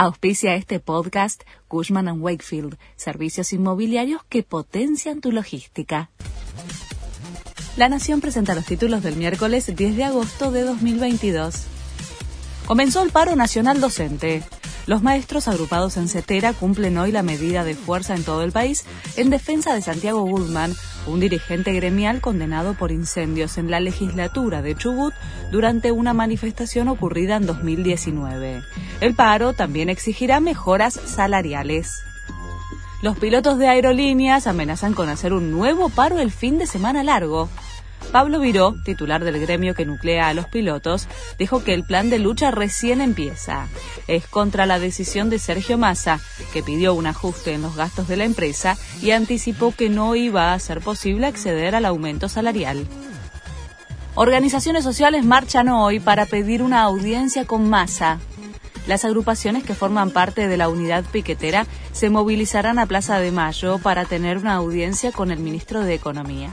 Auspicia este podcast Cushman ⁇ Wakefield, servicios inmobiliarios que potencian tu logística. La Nación presenta los títulos del miércoles 10 de agosto de 2022. Comenzó el paro nacional docente. Los maestros agrupados en CETERA cumplen hoy la medida de fuerza en todo el país en defensa de Santiago Goodman, un dirigente gremial condenado por incendios en la legislatura de Chubut durante una manifestación ocurrida en 2019. El paro también exigirá mejoras salariales. Los pilotos de aerolíneas amenazan con hacer un nuevo paro el fin de semana largo. Pablo Viró, titular del gremio que nuclea a los pilotos, dijo que el plan de lucha recién empieza. Es contra la decisión de Sergio Massa, que pidió un ajuste en los gastos de la empresa y anticipó que no iba a ser posible acceder al aumento salarial. Organizaciones sociales marchan hoy para pedir una audiencia con Massa. Las agrupaciones que forman parte de la unidad piquetera se movilizarán a Plaza de Mayo para tener una audiencia con el ministro de Economía.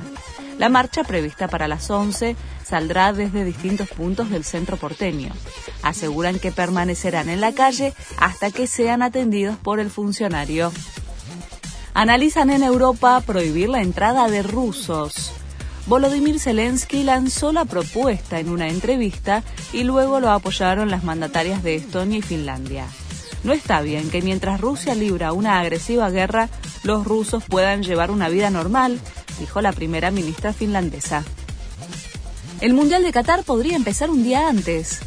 La marcha, prevista para las 11, saldrá desde distintos puntos del centro porteño. Aseguran que permanecerán en la calle hasta que sean atendidos por el funcionario. Analizan en Europa prohibir la entrada de rusos. Volodymyr Zelensky lanzó la propuesta en una entrevista y luego lo apoyaron las mandatarias de Estonia y Finlandia. No está bien que mientras Rusia libra una agresiva guerra, los rusos puedan llevar una vida normal, dijo la primera ministra finlandesa. El Mundial de Qatar podría empezar un día antes.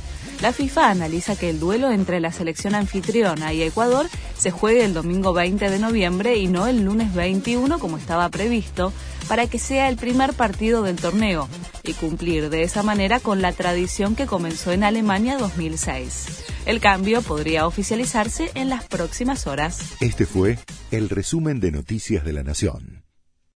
La FIFA analiza que el duelo entre la selección anfitriona y Ecuador se juegue el domingo 20 de noviembre y no el lunes 21 como estaba previsto, para que sea el primer partido del torneo y cumplir de esa manera con la tradición que comenzó en Alemania 2006. El cambio podría oficializarse en las próximas horas. Este fue el resumen de Noticias de la Nación.